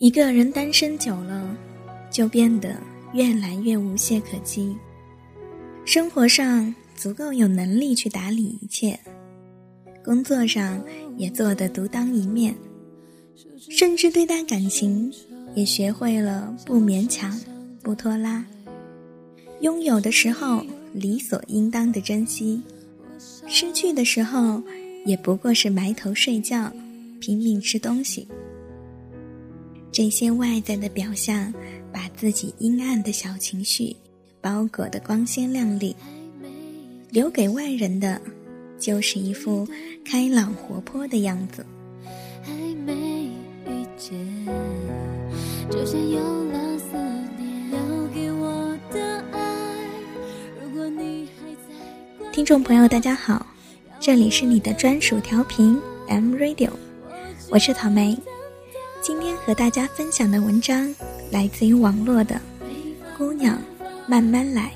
一个人单身久了，就变得越来越无懈可击。生活上足够有能力去打理一切，工作上也做得独当一面，甚至对待感情也学会了不勉强、不拖拉。拥有的时候理所应当的珍惜，失去的时候也不过是埋头睡觉，拼命吃东西。这些外在的表象，把自己阴暗的小情绪包裹得光鲜亮丽，留给外人的，就是一副开朗活泼的样子。还没遇见，就像有了思念留给我的爱。如果你还在，听众朋友，大家好，这里是你的专属调频 M Radio，我是草莓。今天和大家分享的文章来自于网络的《姑娘慢慢来》。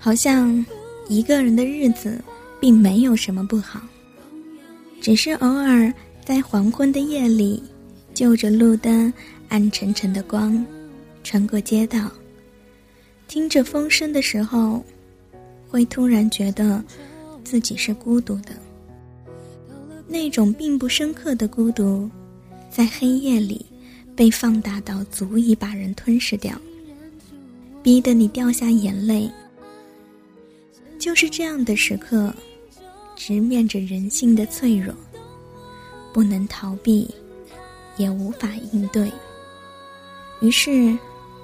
好像一个人的日子并没有什么不好，只是偶尔在黄昏的夜里，就着路灯暗沉沉的光。穿过街道，听着风声的时候，会突然觉得自己是孤独的。那种并不深刻的孤独，在黑夜里被放大到足以把人吞噬掉，逼得你掉下眼泪。就是这样的时刻，直面着人性的脆弱，不能逃避，也无法应对，于是。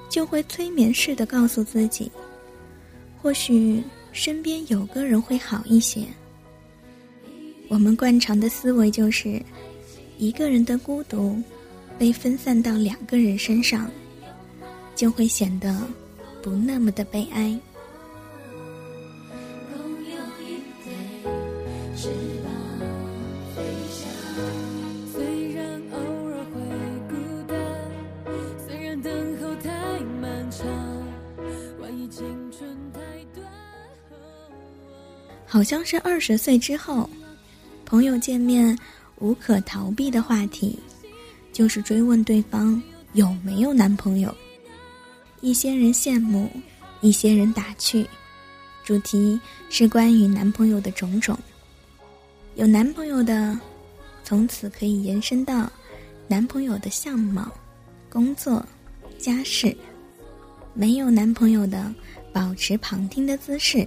就会催眠似的告诉自己，或许身边有个人会好一些。我们惯常的思维就是，一个人的孤独被分散到两个人身上，就会显得不那么的悲哀。好像是二十岁之后，朋友见面无可逃避的话题，就是追问对方有没有男朋友。一些人羡慕，一些人打趣，主题是关于男朋友的种种。有男朋友的，从此可以延伸到男朋友的相貌、工作、家世；没有男朋友的，保持旁听的姿势。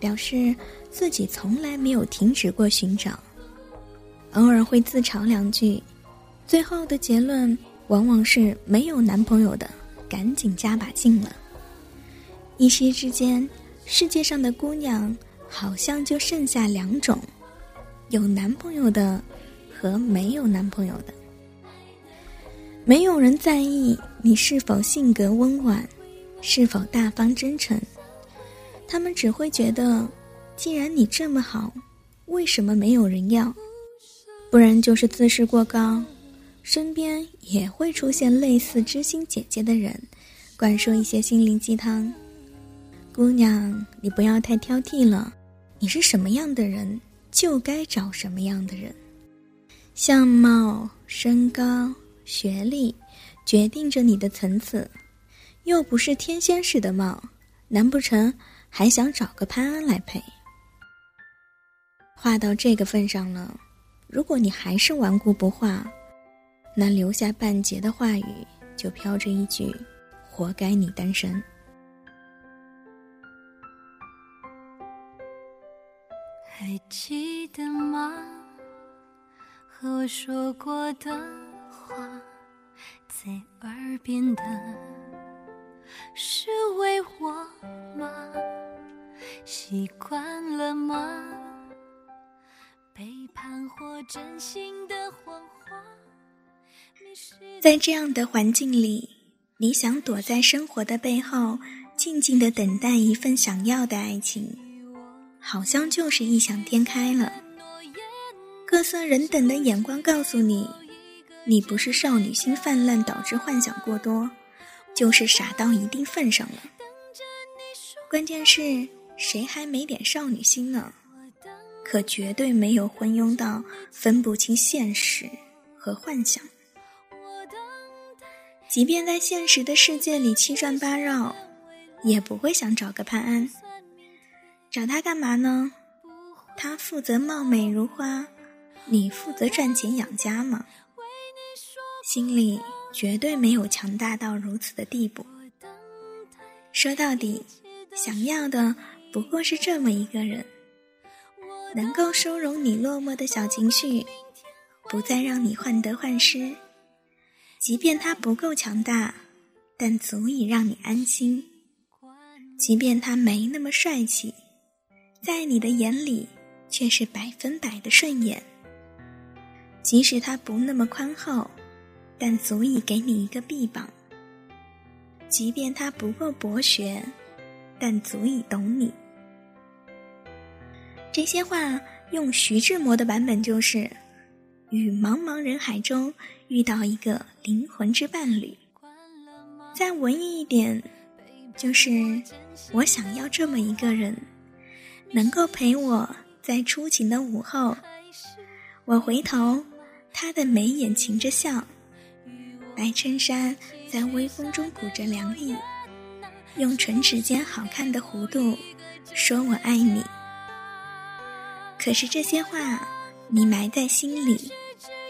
表示自己从来没有停止过寻找，偶尔会自嘲两句，最后的结论往往是没有男朋友的赶紧加把劲了。一夕之间，世界上的姑娘好像就剩下两种：有男朋友的和没有男朋友的。没有人在意你是否性格温婉，是否大方真诚。他们只会觉得，既然你这么好，为什么没有人要？不然就是自视过高，身边也会出现类似知心姐姐的人，灌输一些心灵鸡汤。姑娘，你不要太挑剔了，你是什么样的人，就该找什么样的人。相貌、身高、学历，决定着你的层次，又不是天仙似的貌，难不成？还想找个潘安来陪。话到这个份上了，如果你还是顽固不化，那留下半截的话语就飘着一句：“活该你单身。”还记得吗？和我说过的话，在耳边的，是为我吗？习惯了吗？背叛或真心的谎话。在这样的环境里，你想躲在生活的背后，静静的等待一份想要的爱情，好像就是异想天开了。各色人等的眼光告诉你，你不是少女心泛滥导致幻想过多。就是傻到一定份上了。关键是，谁还没点少女心呢？可绝对没有昏庸到分不清现实和幻想。即便在现实的世界里七转八绕，也不会想找个潘安。找他干嘛呢？他负责貌美如花，你负责赚钱养家吗？心里绝对没有强大到如此的地步。说到底。想要的不过是这么一个人，能够收容你落寞的小情绪，不再让你患得患失。即便他不够强大，但足以让你安心。即便他没那么帅气，在你的眼里却是百分百的顺眼。即使他不那么宽厚，但足以给你一个臂膀。即便他不够博学。但足以懂你。这些话用徐志摩的版本就是：与茫茫人海中遇到一个灵魂之伴侣。再文艺一点，就是我想要这么一个人，能够陪我在初晴的午后。我回头，他的眉眼噙着笑，白衬衫在微风中鼓着凉意。用唇齿间好看的弧度说我爱你，可是这些话你埋在心里，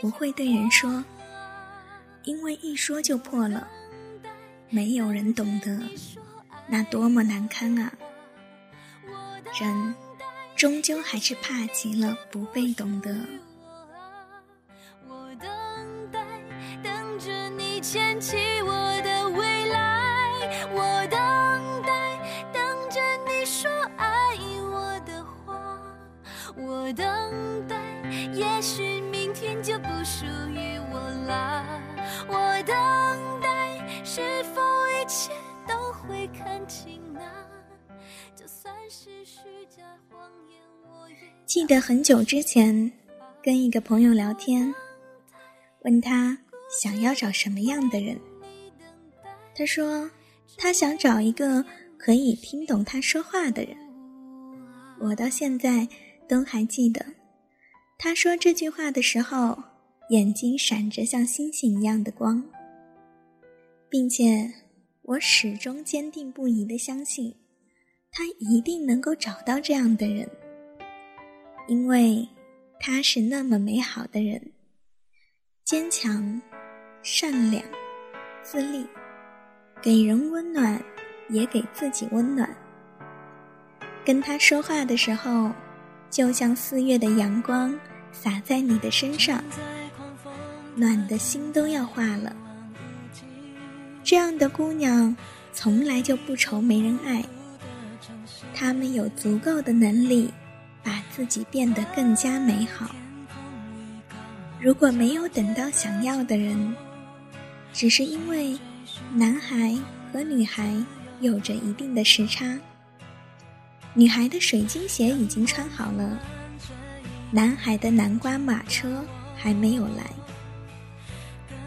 不会对人说，因为一说就破了，没有人懂得，那多么难堪啊！人终究还是怕极了不被懂得。我等待，等着你牵起记得很久之前跟一个朋友聊天，问他想要找什么样的人，他说他想找一个可以听懂他说话的人。我到现在。都还记得，他说这句话的时候，眼睛闪着像星星一样的光，并且我始终坚定不移的相信，他一定能够找到这样的人，因为他是那么美好的人，坚强、善良、自立，给人温暖，也给自己温暖。跟他说话的时候。就像四月的阳光洒在你的身上，暖的心都要化了。这样的姑娘从来就不愁没人爱，她们有足够的能力把自己变得更加美好。如果没有等到想要的人，只是因为男孩和女孩有着一定的时差。女孩的水晶鞋已经穿好了，男孩的南瓜马车还没有来。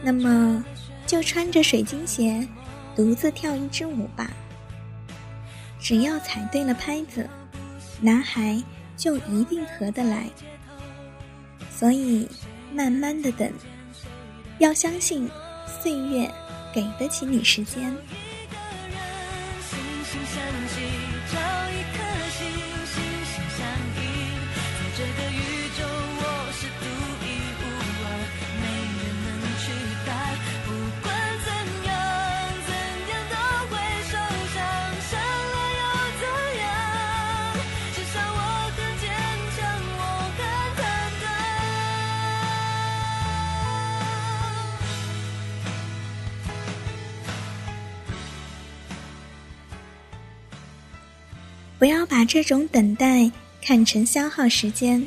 那么，就穿着水晶鞋，独自跳一支舞吧。只要踩对了拍子，男孩就一定合得来。所以，慢慢的等，要相信岁月给得起你时间。一个人心心相不要把这种等待看成消耗时间，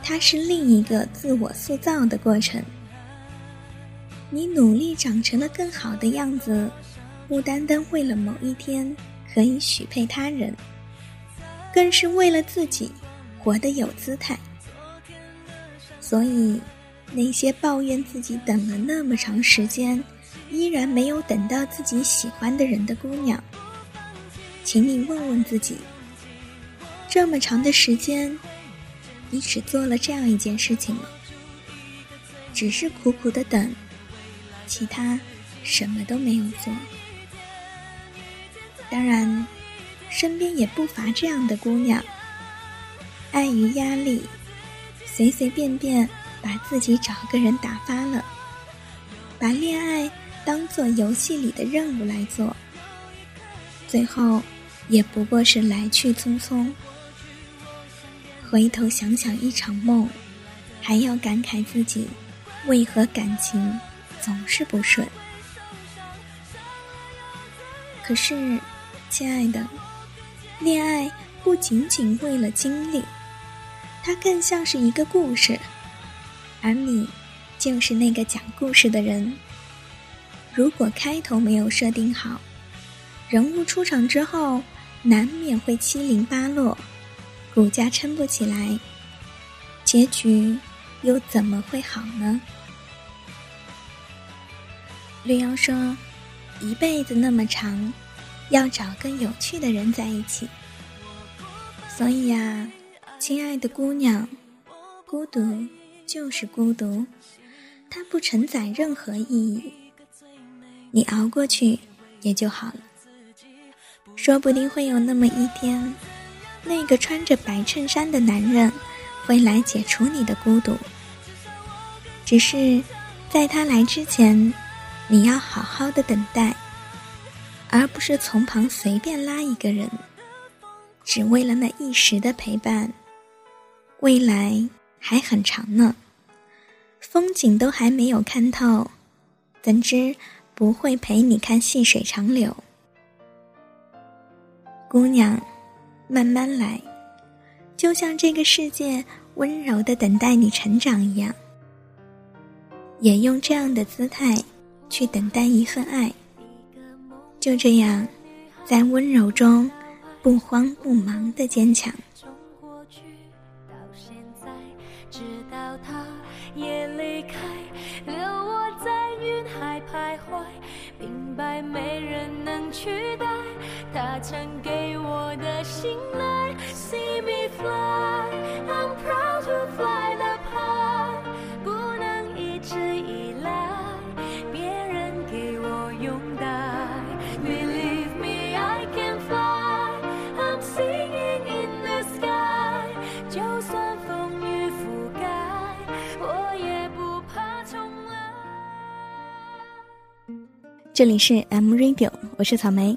它是另一个自我塑造的过程。你努力长成了更好的样子，不单单为了某一天可以许配他人，更是为了自己活得有姿态。所以，那些抱怨自己等了那么长时间，依然没有等到自己喜欢的人的姑娘，请你问问自己：这么长的时间，你只做了这样一件事情吗？只是苦苦的等，其他什么都没有做。当然，身边也不乏这样的姑娘，碍于压力，随随便便把自己找个人打发了，把恋爱。当做游戏里的任务来做，最后也不过是来去匆匆。回头想想一场梦，还要感慨自己为何感情总是不顺。可是，亲爱的，恋爱不仅仅为了经历，它更像是一个故事，而你就是那个讲故事的人。如果开头没有设定好，人物出场之后难免会七零八落，骨架撑不起来，结局又怎么会好呢？绿妖说：“一辈子那么长，要找个有趣的人在一起。所以呀，亲爱的姑娘，孤独就是孤独，它不承载任何意义。”你熬过去也就好了，说不定会有那么一天，那个穿着白衬衫的男人会来解除你的孤独。只是在他来之前，你要好好的等待，而不是从旁随便拉一个人，只为了那一时的陪伴。未来还很长呢，风景都还没有看透，怎知？不会陪你看细水长流，姑娘，慢慢来，就像这个世界温柔的等待你成长一样，也用这样的姿态去等待一份爱。就这样，在温柔中不慌不忙的坚强。直到他也离开，留我在云海徘徊，明白没人能取代他曾给我的信赖。See me fly, I'm proud to fly the high，不能一直依赖别人给我拥戴。Believe me, I can fly, I'm singing in the sky，就算风雨覆盖，我也不怕重来。这里是 M Radio，我是草莓。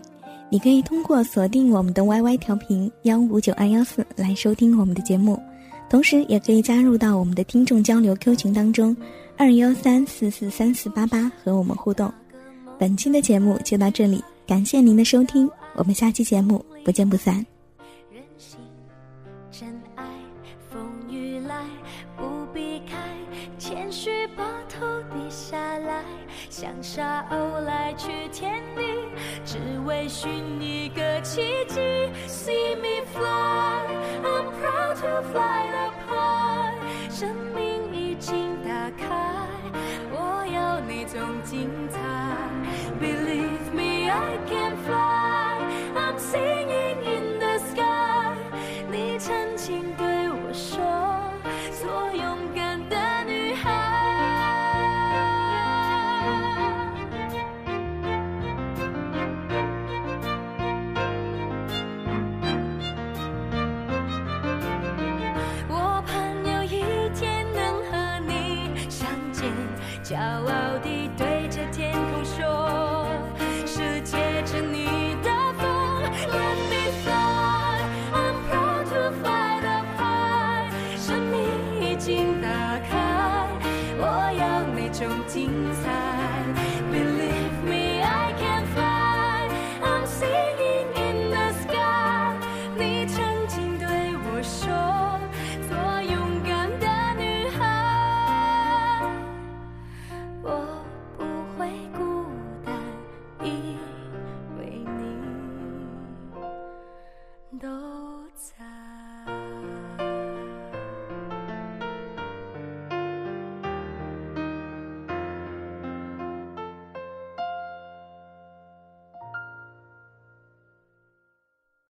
你可以通过锁定我们的 YY 调频幺五九二幺四来收听我们的节目，同时也可以加入到我们的听众交流 Q 群当中，二幺三四四三四八八和我们互动。本期的节目就到这里，感谢您的收听，我们下期节目不见不散。人心真爱，风雨来不避开，谦虚把头低下来，向沙鸥来去天地，为寻一个奇迹。See me fly, I'm proud to fly up high，生命已经打开，我要那种精彩。Believe me, I can fly, 骄傲